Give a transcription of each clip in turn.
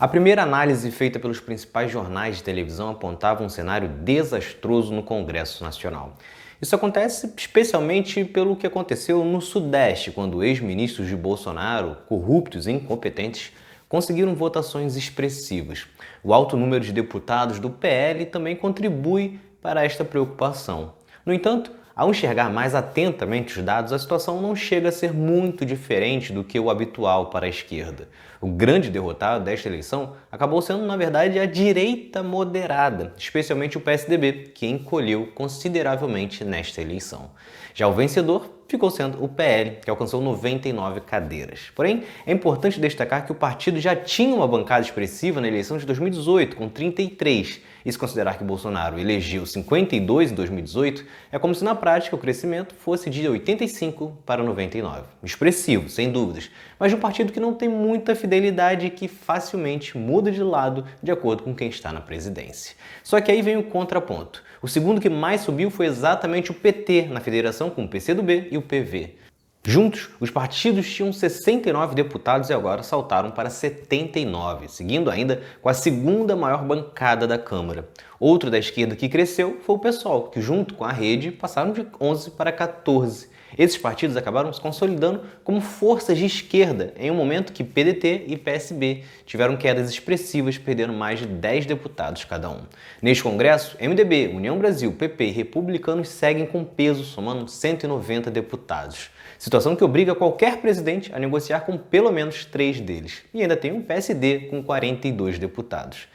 A primeira análise feita pelos principais jornais de televisão apontava um cenário desastroso no Congresso Nacional. Isso acontece especialmente pelo que aconteceu no Sudeste, quando ex-ministros de Bolsonaro, corruptos e incompetentes, conseguiram votações expressivas. O alto número de deputados do PL também contribui para esta preocupação. No entanto, ao enxergar mais atentamente os dados, a situação não chega a ser muito diferente do que o habitual para a esquerda. O grande derrotado desta eleição acabou sendo, na verdade, a direita moderada, especialmente o PSDB, que encolheu consideravelmente nesta eleição. Já o vencedor ficou sendo o PL, que alcançou 99 cadeiras. Porém, é importante destacar que o partido já tinha uma bancada expressiva na eleição de 2018, com 33. E se considerar que Bolsonaro elegeu 52 em 2018, é como se na prática o crescimento fosse de 85 para 99. Expressivo, sem dúvidas, mas de um partido que não tem muita fidelidade e que facilmente muda de lado de acordo com quem está na presidência. Só que aí vem o contraponto. O segundo que mais subiu foi exatamente o PT na federação com o PCdoB e o PV. Juntos, os partidos tinham 69 deputados e agora saltaram para 79, seguindo ainda com a segunda maior bancada da Câmara. Outro da esquerda que cresceu foi o PSOL, que junto com a rede passaram de 11 para 14. Esses partidos acabaram se consolidando como forças de esquerda em um momento que PDT e PSB tiveram quedas expressivas, perdendo mais de 10 deputados cada um. Neste congresso, MDB, União Brasil, PP e Republicanos seguem com peso, somando 190 deputados. Situação que obriga qualquer presidente a negociar com pelo menos três deles. E ainda tem um PSD com 42 deputados.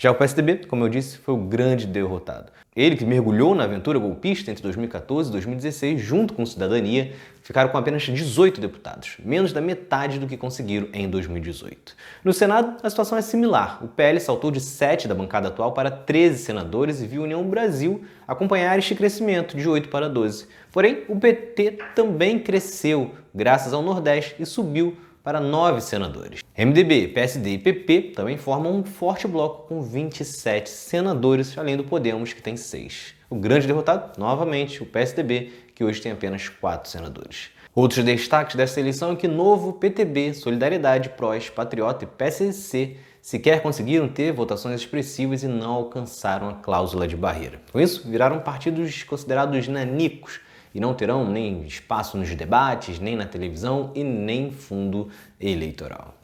Já o PSDB, como eu disse, foi o grande derrotado. Ele, que mergulhou na aventura golpista entre 2014 e 2016, junto com Cidadania, ficaram com apenas 18 deputados, menos da metade do que conseguiram em 2018. No Senado, a situação é similar. O PL saltou de 7 da bancada atual para 13 senadores e viu a União Brasil acompanhar este crescimento de 8 para 12. Porém, o PT também cresceu graças ao Nordeste e subiu para nove senadores. MDB, PSD e PP também formam um forte bloco com 27 senadores, além do Podemos, que tem seis. O grande derrotado, novamente, o PSDB, que hoje tem apenas quatro senadores. Outros destaques dessa eleição é que Novo, PTB, Solidariedade, PROS, Patriota e PSC sequer conseguiram ter votações expressivas e não alcançaram a cláusula de barreira. Com isso, viraram partidos considerados nanicos, e não terão nem espaço nos debates, nem na televisão e nem fundo eleitoral.